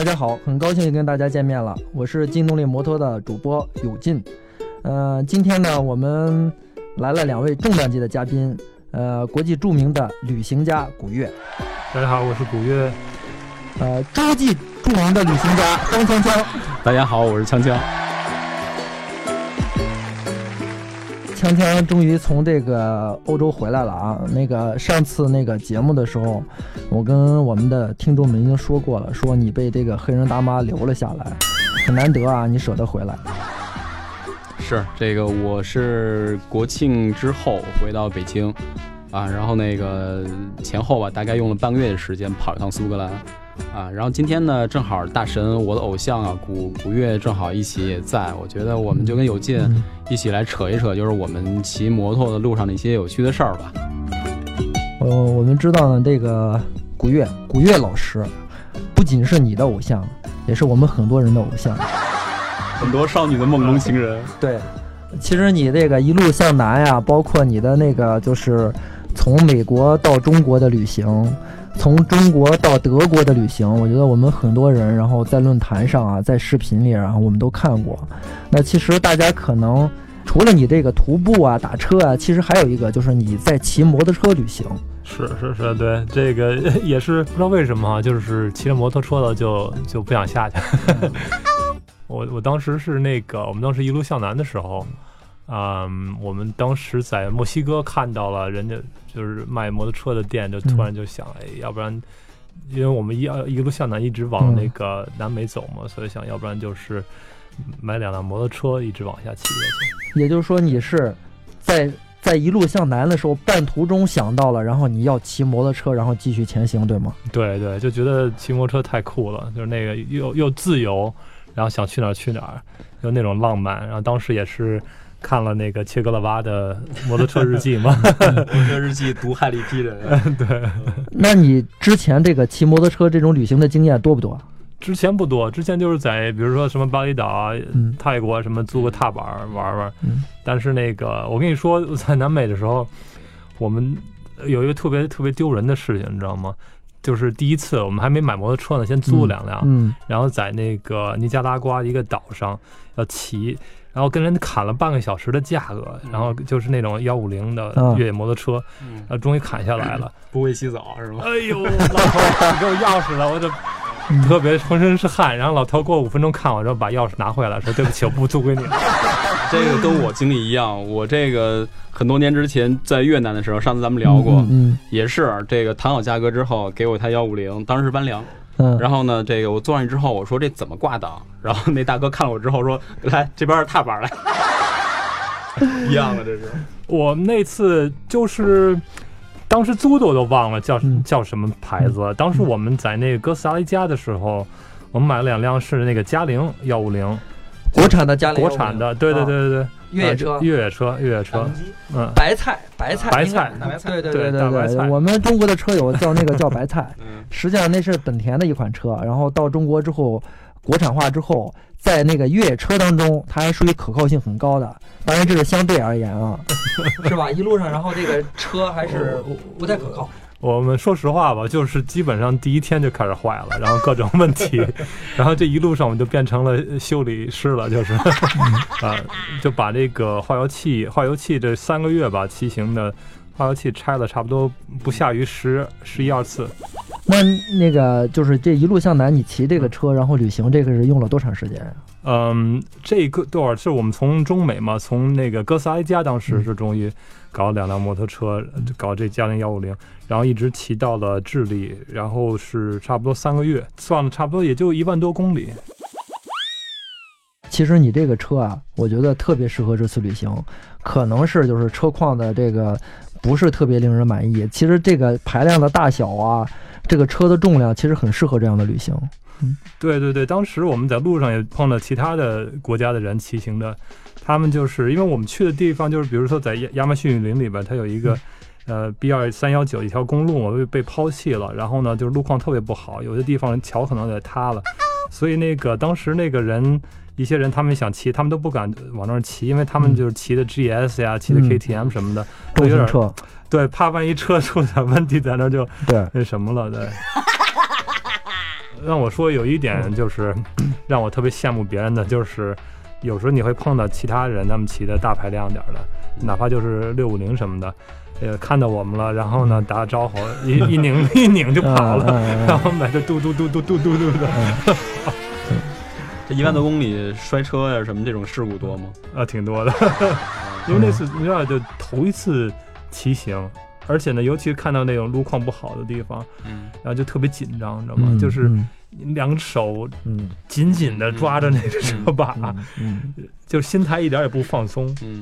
大家好，很高兴跟大家见面了，我是劲动力摩托的主播有劲。呃，今天呢，我们来了两位重量级的嘉宾，呃，国际著名的旅行家古月，大家好，我是古月。呃，洲际著名的旅行家张锵锵，大家好，我是锵锵。锵锵终于从这个欧洲回来了啊！那个上次那个节目的时候，我跟我们的听众们已经说过了，说你被这个黑人大妈留了下来，很难得啊，你舍得回来。是这个，我是国庆之后回到北京，啊，然后那个前后吧，大概用了半个月的时间跑一趟苏格兰。啊，然后今天呢，正好大神我的偶像啊，古古月正好一起也在，我觉得我们就跟有劲一起来扯一扯，就是我们骑摩托的路上的一些有趣的事儿吧。呃，我们知道呢，这个古月古月老师不仅是你的偶像，也是我们很多人的偶像，很多少女的梦中情人。对，其实你这个一路向南呀，包括你的那个就是从美国到中国的旅行。从中国到德国的旅行，我觉得我们很多人，然后在论坛上啊，在视频里，然后我们都看过。那其实大家可能除了你这个徒步啊、打车啊，其实还有一个就是你在骑摩托车旅行。是是是，对，这个也是不知道为什么，就是骑着摩托车了就就不想下去。我我当时是那个，我们当时一路向南的时候。嗯，我们当时在墨西哥看到了人家就是卖摩托车的店，就突然就想，哎，要不然，因为我们一一路向南，一直往那个南美走嘛，所以想要不然就是买两辆摩托车，一直往下骑下去。也就是说，你是在在一路向南的时候，半途中想到了，然后你要骑摩托车，然后继续前行，对吗？对对，就觉得骑摩托车太酷了，就是那个又又自由，然后想去哪儿去哪儿，就那种浪漫。然后当时也是。看了那个切格勒瓦的摩托车日记吗？摩托车日记毒害了一批人。对，那你之前这个骑摩托车这种旅行的经验多不多？之前不多，之前就是在比如说什么巴厘岛啊、泰国什么租个踏板玩玩。嗯。但是那个，我跟你说，在南美的时候，我们有一个特别特别丢人的事情，你知道吗？就是第一次我们还没买摩托车呢，先租了两辆，嗯，然后在那个尼加拉瓜一个岛上要骑。然后跟人砍了半个小时的价格，然后就是那种幺五零的越野摩托车，然后终于砍下来了。不会洗澡是吗？哎呦，老头，你给我钥匙了，我就特别浑身是汗。然后老头过五分钟看我之后，把钥匙拿回来，说对不起，我不租给你了。这个跟我经历一样，我这个很多年之前在越南的时候，上次咱们聊过，也是这个谈好价格之后，给我一台幺五零，当时是弯梁。然后呢，这个我坐上去之后，我说这怎么挂档？然后那大哥看了我之后说：“来这边是踏板来。”一样的，这是我那次就是当时租的我都忘了叫叫什么牌子。当时我们在那个哥斯达黎加的时候，我们买了两辆是那个嘉陵幺五零，国产的嘉陵，国产的，对对对对对。越野车，越野车，越野车，嗯，白菜，白菜，白菜，对对对对对，我们中国的车友叫那个叫白菜，实际上那是本田的一款车，然后到中国之后，国产化之后，在那个越野车当中，它还属于可靠性很高的，当然这是相对而言啊，是吧？一路上，然后这个车还是不太可靠。我们说实话吧，就是基本上第一天就开始坏了，然后各种问题，然后这一路上我们就变成了修理师了，就是 啊，就把这个化油器，化油器这三个月吧，骑行的化油器拆了差不多不下于十十一二次。那那个就是这一路向南，你骑这个车，然后旅行，这个是用了多长时间嗯，这个多少是我们从中美嘛，从那个哥斯达黎加当时是终于。搞两辆摩托车，搞这嘉陵幺五零，然后一直骑到了智利，然后是差不多三个月，算了差不多也就一万多公里。其实你这个车啊，我觉得特别适合这次旅行，可能是就是车况的这个不是特别令人满意。其实这个排量的大小啊，这个车的重量其实很适合这样的旅行。嗯，对对对，当时我们在路上也碰到其他的国家的人骑行的。他们就是因为我们去的地方，就是比如说在亚亚马逊雨林里边，它有一个呃 B 二三幺九一条公路，被被抛弃了，然后呢，就是路况特别不好，有些地方桥可能也塌了，所以那个当时那个人一些人他们想骑，他们都不敢往那儿骑，因为他们就是骑的 GS 呀，骑的 KTM 什么的，都有点对，怕万一车出点问题，在那就对。那什么了，对。让我说有一点就是 让我特别羡慕别人的，就是有时候你会碰到其他人，他们骑的大排量点的，哪怕就是六五零什么的，呃，看到我们了，然后呢打个招呼，一一拧 一拧就跑了，然后买个嘟嘟嘟嘟嘟嘟嘟的。这一万多公里摔车呀什么这种事故多吗？啊，挺多的，因为那次你知道就头一次骑行。而且呢，尤其是看到那种路况不好的地方，嗯，然后就特别紧张，你知道吗？就是两手嗯紧紧的抓着那个车把，嗯，就心态一点也不放松。嗯，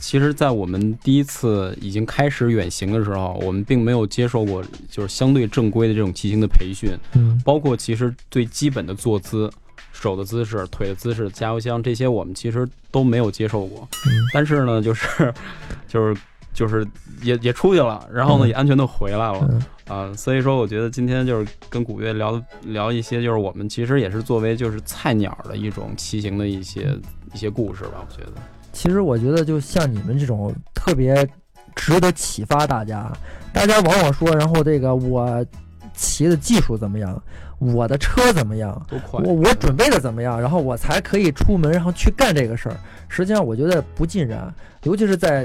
其实，在我们第一次已经开始远行的时候，我们并没有接受过就是相对正规的这种骑行的培训，嗯，包括其实最基本的坐姿、手的姿势、腿的姿势、加油箱这些，我们其实都没有接受过。但是呢，就是 就是。就是也也出去了，然后呢也安全的回来了啊，所以说我觉得今天就是跟古月聊聊一些，就是我们其实也是作为就是菜鸟的一种骑行的一些一些故事吧。我觉得，其实我觉得就像你们这种特别值得启发大家。大家往往说，然后这个我骑的技术怎么样，我的车怎么样，我我准备的怎么样，然后我才可以出门，然后去干这个事儿。实际上我觉得不尽然，尤其是在。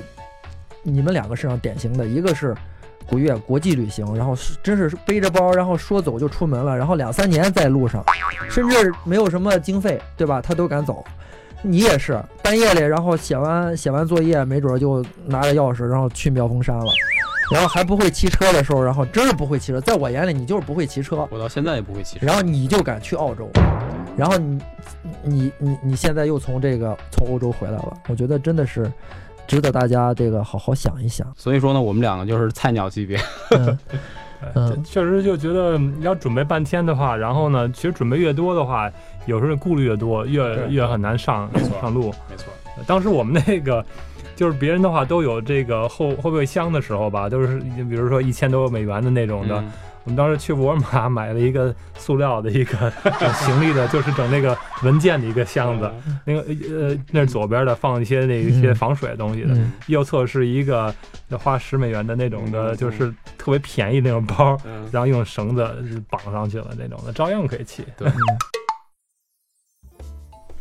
你们两个身上典型的一个是古月国际旅行，然后是真是背着包，然后说走就出门了，然后两三年在路上，甚至没有什么经费，对吧？他都敢走。你也是半夜里，然后写完写完作业，没准就拿着钥匙，然后去妙峰山了，然后还不会骑车的时候，然后真是不会骑车，在我眼里你就是不会骑车。我到现在也不会骑。车。然后你就敢去澳洲，然后你你你你现在又从这个从欧洲回来了，我觉得真的是。值得大家这个好好想一想。所以说呢，我们两个就是菜鸟级别。嗯，确实就觉得要准备半天的话，然后呢，其实准备越多的话，有时候顾虑越多，越越很难上上路。没错。当时我们那个就是别人的话都有这个后后备箱的时候吧，都是比如说一千多美元的那种的。我们当时去沃尔玛 买了一个塑料的一个行李的，就是整那个文件的一个箱子。那个呃，那是左边的，放一些那一些防水的东西的。右侧是一个花十美元的那种的，就是特别便宜那种包，然后用绳子绑上去了那种的，照样可以骑。对。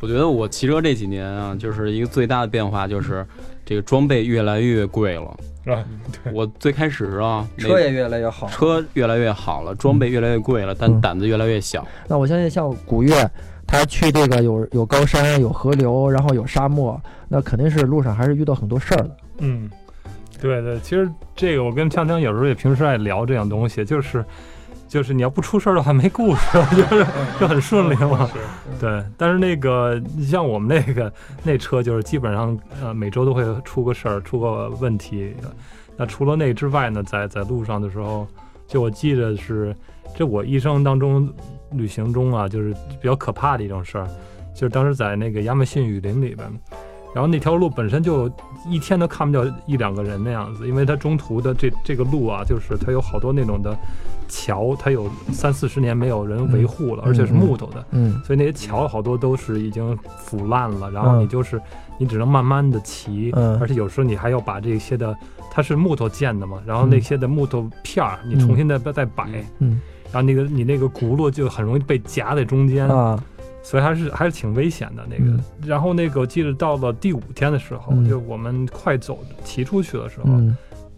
我觉得我骑车这几年啊，就是一个最大的变化，就是这个装备越来越贵了。啊，我最开始啊，车也越来越好，车越来越好了，装备越来越贵了，但胆子越来越小。那我相信像古月，他去这个有有高山、有河流，然后有沙漠，那肯定是路上还是遇到很多事儿的。嗯，对对，其实这个我跟锵锵有时候也平时爱聊这样东西，就是。就是你要不出事儿的话，没故事，就是就很顺利嘛。对，但是那个你像我们那个那车，就是基本上呃每周都会出个事儿，出个问题。那除了那之外呢，在在路上的时候，就我记得是这我一生当中旅行中啊，就是比较可怕的一种事儿，就是当时在那个亚马逊雨林里边，然后那条路本身就一天都看不掉一两个人那样子，因为它中途的这这个路啊，就是它有好多那种的。桥它有三四十年没有人维护了，而且是木头的，嗯，所以那些桥好多都是已经腐烂了。然后你就是你只能慢慢的骑，嗯，而且有时候你还要把这些的，它是木头建的嘛，然后那些的木头片儿你重新再再摆，嗯，然后那个你那个轱辘就很容易被夹在中间啊，所以还是还是挺危险的那个。然后那个我记得到了第五天的时候，就我们快走骑出去的时候。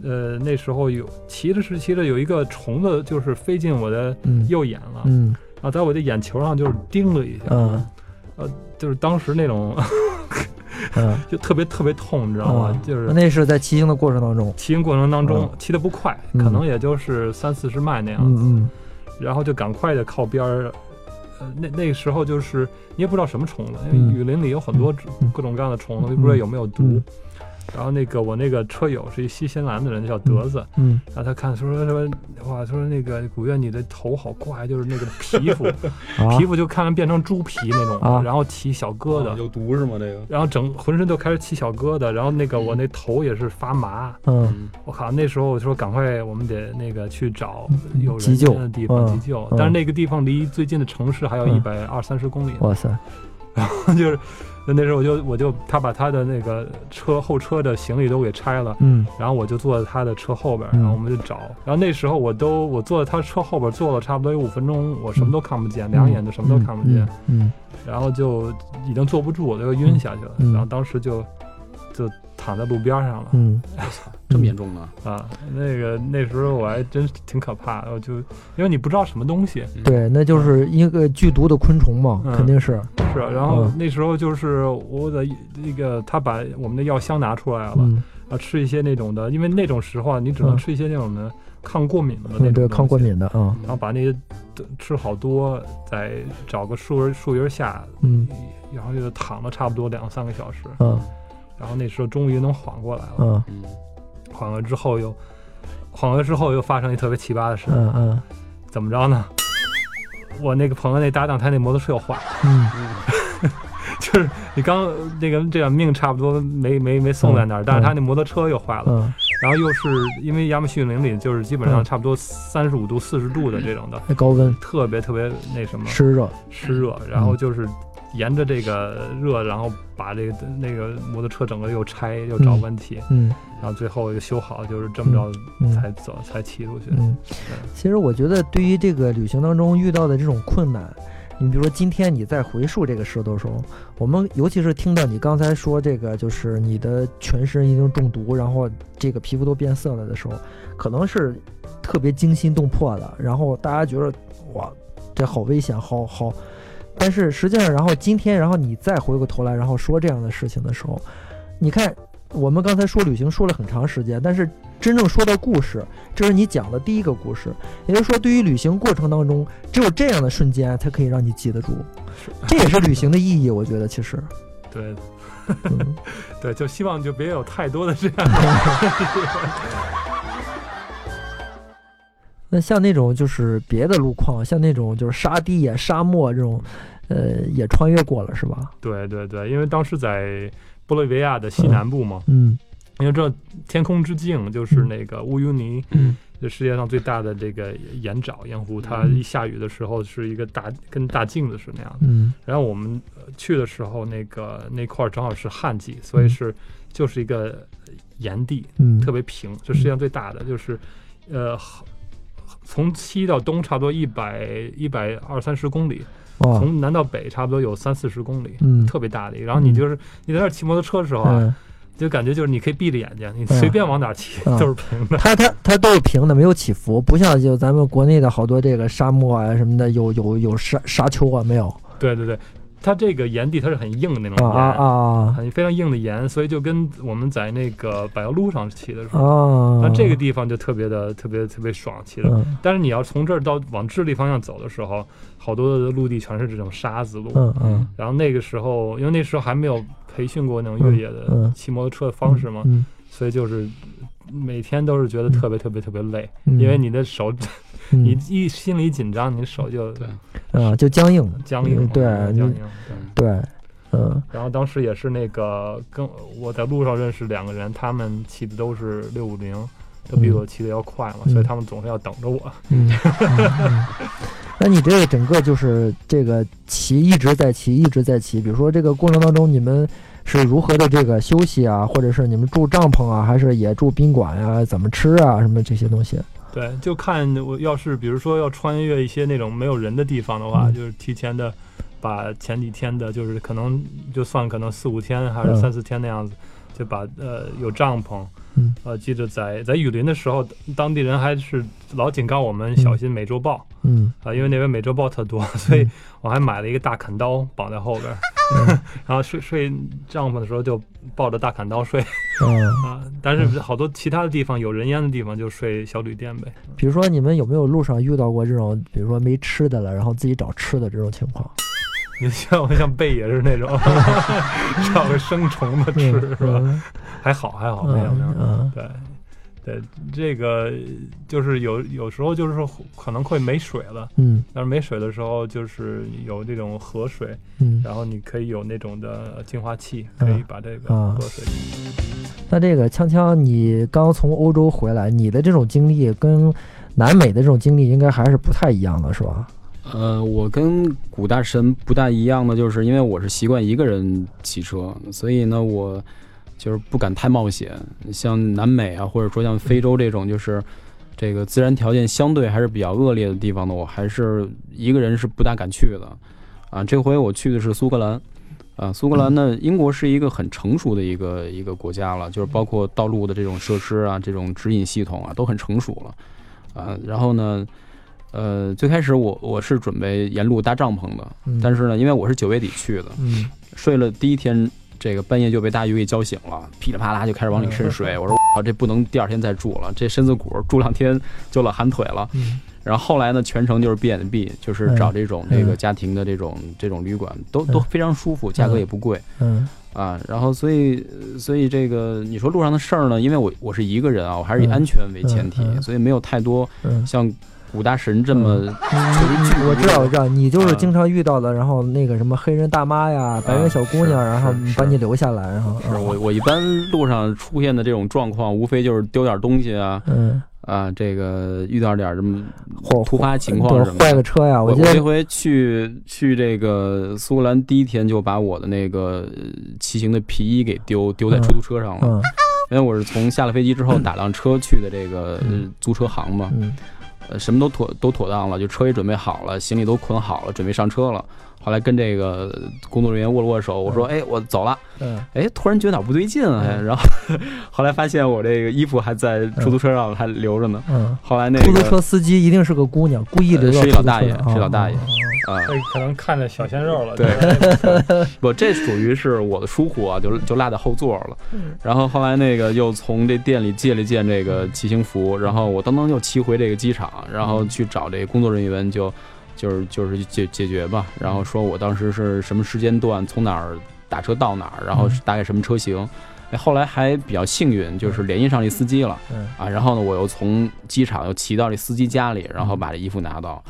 呃，那时候有骑着是骑着，有一个虫子就是飞进我的右眼了，嗯，然后在我的眼球上就是叮了一下，嗯，呃，就是当时那种，嗯，就特别特别痛，你知道吗？就是那是在骑行的过程当中，骑行过程当中骑的不快，可能也就是三四十迈那样子，嗯，然后就赶快的靠边儿，呃，那那个时候就是你也不知道什么虫子，因为雨林里有很多各种各样的虫子，也不知道有没有毒。然后那个我那个车友是一新西兰的人，叫德子。嗯。然后他看说说说，哇，他说那个古月你的头好怪，就是那个皮肤，皮肤就看着变成猪皮那种，然后起小疙瘩。有毒是吗？这个。然后整浑身都开始起小疙瘩，然后那个我那头也是发麻。嗯。我靠，那时候我说赶快我们得那个去找有人的地方急救，但是那个地方离最近的城市还有一百二三十公里。哇塞。然 后就是。那那时候我就我就他把他的那个车后车的行李都给拆了，嗯，然后我就坐在他的车后边，然后我们就找，然后那时候我都我坐在他车后边坐了差不多有五分钟，我什么都看不见，两眼就什么都看不见，嗯，然后就已经坐不住，我就晕下去了，然后当时就就。躺在路边上了，嗯，我操，这么严重呢？啊，那个那时候我还真挺可怕，我就因为你不知道什么东西，对，那就是一个剧毒的昆虫嘛，肯定是是。然后那时候就是我的那个他把我们的药箱拿出来了，啊，吃一些那种的，因为那种时候啊，你只能吃一些那种的抗过敏的那种，对，抗过敏的啊。然后把那些吃好多，再找个树树荫下，嗯，然后就躺了差不多两三个小时，嗯。然后那时候终于能缓过来了，嗯，缓了之后又，缓了之后又发生一特别奇葩的事，嗯嗯，怎么着呢？我那个朋友那搭档他那摩托车又坏了，嗯，就是你刚那个这样命差不多没没没送在那儿，但是他那摩托车又坏了，嗯，然后又是因为亚马逊林里就是基本上差不多三十五度四十度的这种的高温，特别特别那什么湿热。湿热，然后就是。沿着这个热，然后把这个那个摩托车整个又拆又找问题，嗯，然后最后又修好，就是这么着才走才骑出去。嗯，其实我觉得对于这个旅行当中遇到的这种困难，你比如说今天你在回溯这个事的时候，我们尤其是听到你刚才说这个，就是你的全身已经中毒，然后这个皮肤都变色了的时候，可能是特别惊心动魄的，然后大家觉得哇，这好危险，好好。但是实际上，然后今天，然后你再回过头来，然后说这样的事情的时候，你看，我们刚才说旅行说了很长时间，但是真正说到故事，这是你讲的第一个故事。也就是说，对于旅行过程当中，只有这样的瞬间才可以让你记得住，这也是旅行的意义。我觉得其实，对，对，就希望就别有太多的这样。那像那种就是别的路况，像那种就是沙地呀、沙漠这种，呃，也穿越过了是吧？对对对，因为当时在玻利维亚的西南部嘛，嗯，因为这天空之镜就是那个乌尤尼，嗯，就世界上最大的这个盐沼盐湖，它一下雨的时候是一个大跟大镜子是那样的。嗯，然后我们去的时候，那个那块正好是旱季，所以是就是一个盐地，嗯，特别平，就世界上最大的，就是呃。从西到东差不多一百一百二三十公里，从南到北差不多有三四十公里，特别大的。然后你就是你在那骑摩托车的时候啊，就感觉就是你可以闭着眼睛，你随便往哪骑都是平的。它它它都是平的，没有起伏，不像就咱们国内的好多这个沙漠啊什么的，有有有沙沙丘啊没有？对对对。它这个岩地它是很硬的那种岩啊，很非常硬的岩，所以就跟我们在那个柏油路上骑的时候，那这个地方就特别的特别特别爽骑的。但是你要从这儿到往智利方向走的时候，好多的陆地全是这种沙子路。嗯嗯。然后那个时候，因为那时候还没有培训过那种越野的骑摩托车的方式嘛，所以就是每天都是觉得特别特别特别累，因为你的手。你一心里紧张，你手就对，啊，就僵硬，僵硬，对，僵硬，对，对，嗯。然后当时也是那个跟我在路上认识两个人，他们骑的都是六五零，都比我骑的要快嘛，所以他们总是要等着我。嗯。那你这个整个就是这个骑一直在骑，一直在骑。比如说这个过程当中，你们是如何的这个休息啊，或者是你们住帐篷啊，还是也住宾馆呀？怎么吃啊？什么这些东西？对，就看我要是比如说要穿越一些那种没有人的地方的话，就是提前的把前几天的，就是可能就算可能四五天还是三四天那样子，就把呃有帐篷。嗯，呃，记得在在雨林的时候，当地人还是老警告我们小心美洲豹。嗯，啊，因为那边美洲豹特多，所以我还买了一个大砍刀绑在后边，然后睡睡帐篷的时候就抱着大砍刀睡。嗯 啊，但是好多其他的地方有人烟的地方就睡小旅店呗。比如说你们有没有路上遇到过这种，比如说没吃的了，然后自己找吃的这种情况？你像我像贝爷是那种找个生虫子吃是吧？还好还好没有没有，对对，这个就是有有时候就是说可能会没水了，嗯，但是没水的时候就是有这种河水，嗯，然后你可以有那种的净化器，可以把这个河水。那这个锵锵，你刚从欧洲回来，你的这种经历跟南美的这种经历应该还是不太一样的，是吧？呃，我跟古大神不大一样的，就是因为我是习惯一个人骑车，所以呢，我就是不敢太冒险。像南美啊，或者说像非洲这种，就是这个自然条件相对还是比较恶劣的地方呢，我还是一个人是不大敢去的。啊，这回我去的是苏格兰。啊，苏格兰呢，英国是一个很成熟的一个一个国家了，就是包括道路的这种设施啊，这种指引系统啊，都很成熟了。啊，然后呢，呃，最开始我我是准备沿路搭帐篷的，但是呢，因为我是九月底去的，睡了第一天，这个半夜就被大鱼给叫醒了，噼里啪啦就开始往里渗水。我说我这不能第二天再住了，这身子骨住两天就老寒腿了。然后后来呢，全程就是 B and B，就是找这种这个家庭的这种这种旅馆，都都非常舒服，价格也不贵。嗯。啊，然后所以所以这个你说路上的事儿呢，因为我我是一个人啊，我还是以安全为前提，所以没有太多像古大神这么。我知道我知道，你就是经常遇到的，然后那个什么黑人大妈呀、白人小姑娘，然后把你留下来，然后。是我我一般路上出现的这种状况，无非就是丢点东西啊。嗯。啊，这个遇到点什么突发情况什么坏个车呀？我我这回去去这个苏格兰第一天就把我的那个骑行的皮衣给丢丢在出租车上了，因为我是从下了飞机之后打辆车去的这个租车行嘛，呃，什么都妥都妥当了，就车也准备好了，行李都捆好了，准备上车了。后来跟这个工作人员握了握手，我说：“哎，我走了。”嗯，哎，突然觉得哪不对劲啊，然后 后来发现我这个衣服还在出租车上还留着呢。嗯，后来那出租车司机一定是个姑娘，故意留是一老大爷，是老大爷。啊，可能看着小鲜肉了。对，不，这属于是我的疏忽啊，就就落在后座了。然后后来那个又从这店里借了件这个骑行服，然后我噔噔又骑回这个机场，然后去找这个工作人员就。就是就是解解决吧，然后说我当时是什么时间段，从哪儿打车到哪儿，然后大概什么车型，哎，后来还比较幸运，就是联系上这司机了，啊，然后呢，我又从机场又骑到这司机家里，然后把这衣服拿到，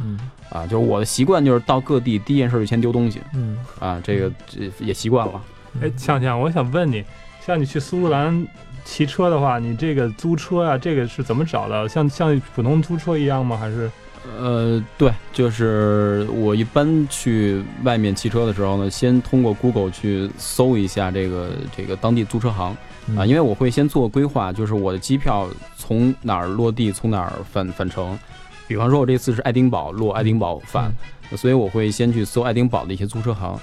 啊，就是我的习惯就是到各地第一件事就先丢东西，嗯啊，这个这也习惯了。哎，强强，我想问你，像你去苏格兰骑车的话，你这个租车啊，这个是怎么找的？像像普通租车一样吗？还是？呃，对，就是我一般去外面骑车的时候呢，先通过 Google 去搜一下这个这个当地租车行啊，因为我会先做规划，就是我的机票从哪儿落地，从哪儿返返程。比方说，我这次是爱丁堡落爱丁堡返，所以我会先去搜爱丁堡的一些租车行。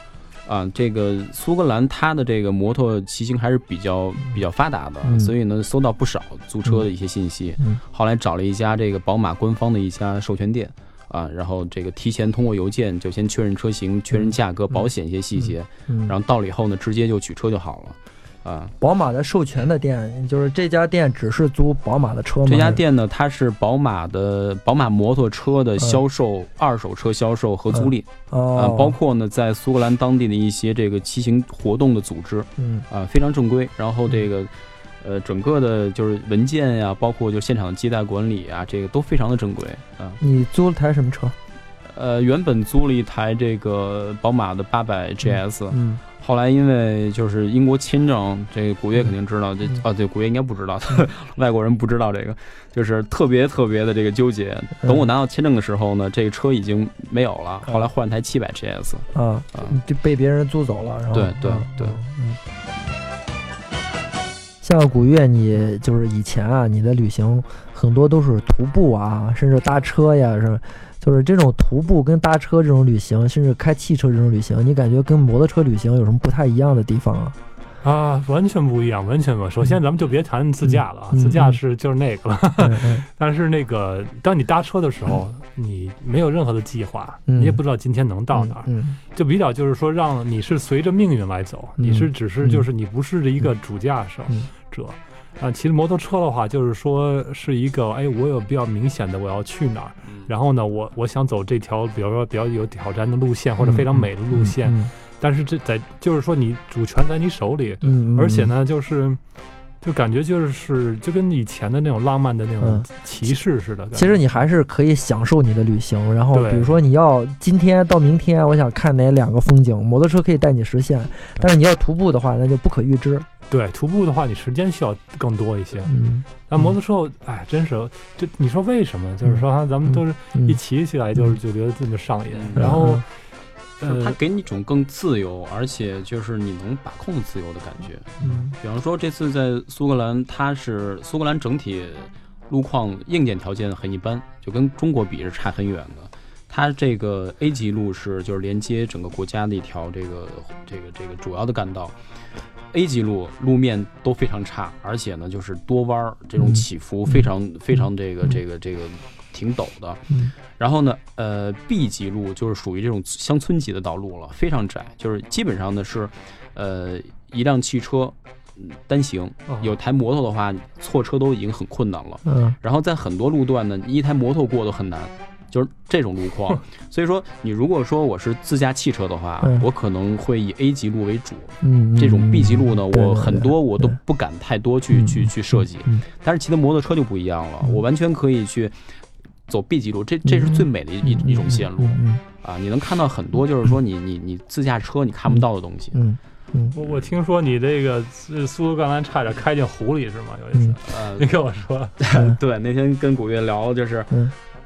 啊，这个苏格兰它的这个摩托骑行还是比较比较发达的，所以呢搜到不少租车的一些信息。后来找了一家这个宝马官方的一家授权店，啊，然后这个提前通过邮件就先确认车型、确认价格、保险一些细节，然后到了以后呢，直接就取车就好了。啊，宝马的授权的店，就是这家店只是租宝马的车吗？这家店呢，它是宝马的宝马摩托车的销售、二手车销售和租赁，啊，包括呢在苏格兰当地的一些这个骑行活动的组织，嗯，啊，非常正规。然后这个，呃，整个的就是文件呀，包括就现场的接待管理啊，这个都非常的正规。啊，你租了台什么车？呃，原本租了一台这个宝马的八百 GS，嗯。后来因为就是英国签证，这个古月肯定知道，这啊对，古月应该不知道，外国人不知道这个，就是特别特别的这个纠结。等我拿到签证的时候呢，这个车已经没有了。后来换台七百 GS，啊啊，就被别人租走了。然后对对对，嗯。像古月，你就是以前啊，你的旅行很多都是徒步啊，甚至搭车呀，是吧？就是这种徒步跟搭车这种旅行，甚至开汽车这种旅行，你感觉跟摩托车旅行有什么不太一样的地方啊？啊，完全不一样，完全不。首先，咱们就别谈自驾了，自驾是就是那个了。但是那个，当你搭车的时候，你没有任何的计划，你也不知道今天能到哪儿，就比较就是说，让你是随着命运来走，你是只是就是你不是一个主驾驶者。啊，骑着摩托车的话，就是说是一个，哎，我有比较明显的我要去哪儿，然后呢，我我想走这条，比如说比较有挑战的路线或者非常美的路线，但是这在就是说你主权在你手里，而且呢，就是就感觉就是就跟以前的那种浪漫的那种骑士似的。其实你还是可以享受你的旅行，然后比如说你要今天到明天，我想看哪两个风景，摩托车可以带你实现，但是你要徒步的话，那就不可预知。对，徒步的话，你时间需要更多一些。嗯，那摩托车，哎，真是，就你说为什么？就是说，咱们都是一骑起来，就是就觉得这么上瘾。然后，它给你一种更自由，而且就是你能把控自由的感觉。嗯，比方说这次在苏格兰，它是苏格兰整体路况硬件条件很一般，就跟中国比是差很远的。它这个 A 级路是就是连接整个国家的一条这个这个这个主要的干道。A 级路路面都非常差，而且呢就是多弯儿，这种起伏非常非常这个这个这个挺陡的。然后呢，呃，B 级路就是属于这种乡村级的道路了，非常窄，就是基本上呢是，呃，一辆汽车单行，有台摩托的话，错车都已经很困难了。嗯。然后在很多路段呢，一台摩托过都很难。就是这种路况，所以说你如果说我是自驾汽车的话，我可能会以 A 级路为主。嗯，这种 B 级路呢，我很多我都不敢太多去去去设计。但是骑的摩托车就不一样了，我完全可以去走 B 级路，这这是最美的一一种线路啊！你能看到很多就是说你你你自驾车你看不到的东西。嗯嗯，我我听说你这个苏格兰差点开进湖里是吗？有一次，呃，你跟我说，对，那天跟古月聊就是。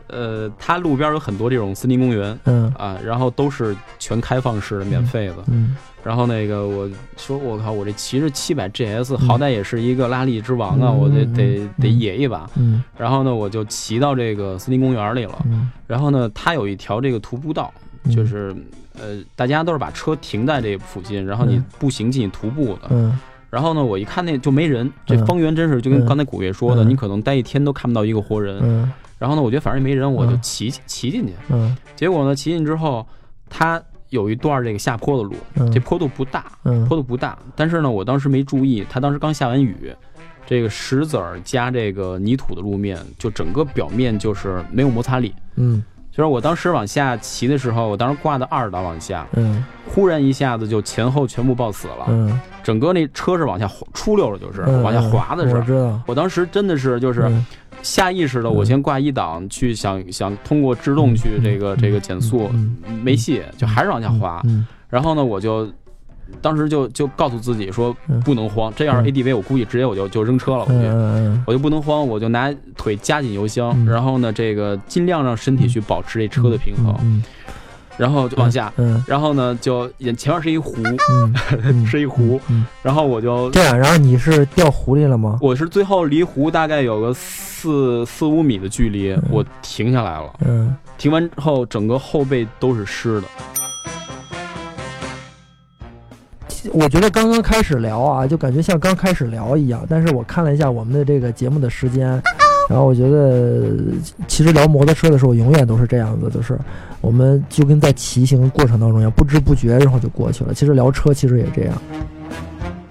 呃，它路边有很多这种森林公园，嗯。啊，然后都是全开放式的、免费的，嗯。然后那个我说，我靠，我这骑着七百 GS，好歹也是一个拉力之王啊，我得得得野一把，嗯。然后呢，我就骑到这个森林公园里了，嗯。然后呢，它有一条这个徒步道，就是呃，大家都是把车停在这附近，然后你步行进去徒步的，嗯。然后呢，我一看那就没人，这方圆真是就跟刚才古月说的，你可能待一天都看不到一个活人，嗯。然后呢，我觉得反正也没人，我就骑骑进去。嗯。结果呢，骑进之后，它有一段这个下坡的路，这坡度不大，坡度不大。但是呢，我当时没注意，它当时刚下完雨，这个石子儿加这个泥土的路面，就整个表面就是没有摩擦力。嗯。就是我当时往下骑的时候，我当时挂的二档往下，嗯，忽然一下子就前后全部抱死了，嗯，整个那车是往下出溜了，就是往下滑的是。我知道。我当时真的是就是。下意识的，我先挂一档去想想通过制动去这个这个减速，没戏，就还是往下滑。然后呢，我就当时就就告诉自己说不能慌，这要是 ADV，我估计直接我就就扔车了。我就我就不能慌，我就拿腿夹紧油箱，然后呢，这个尽量让身体去保持这车的平衡。然后就往下，嗯然后呢，就眼前面是一湖，嗯 是一湖，嗯然后我就这样，然后你是掉湖里了吗？我是最后离湖大概有个四四五米的距离，我停下来了。嗯，停完之后，整个后背都是湿的。我觉得刚刚开始聊啊，就感觉像刚开始聊一样，但是我看了一下我们的这个节目的时间。然后我觉得，其实聊摩托车的时候，永远都是这样子，就是我们就跟在骑行过程当中一样，不知不觉然后就过去了。其实聊车其实也这样。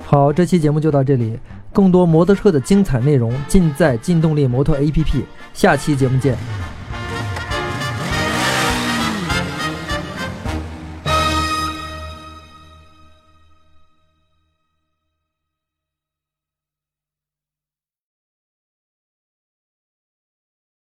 好，这期节目就到这里，更多摩托车的精彩内容尽在劲动力摩托 APP，下期节目见。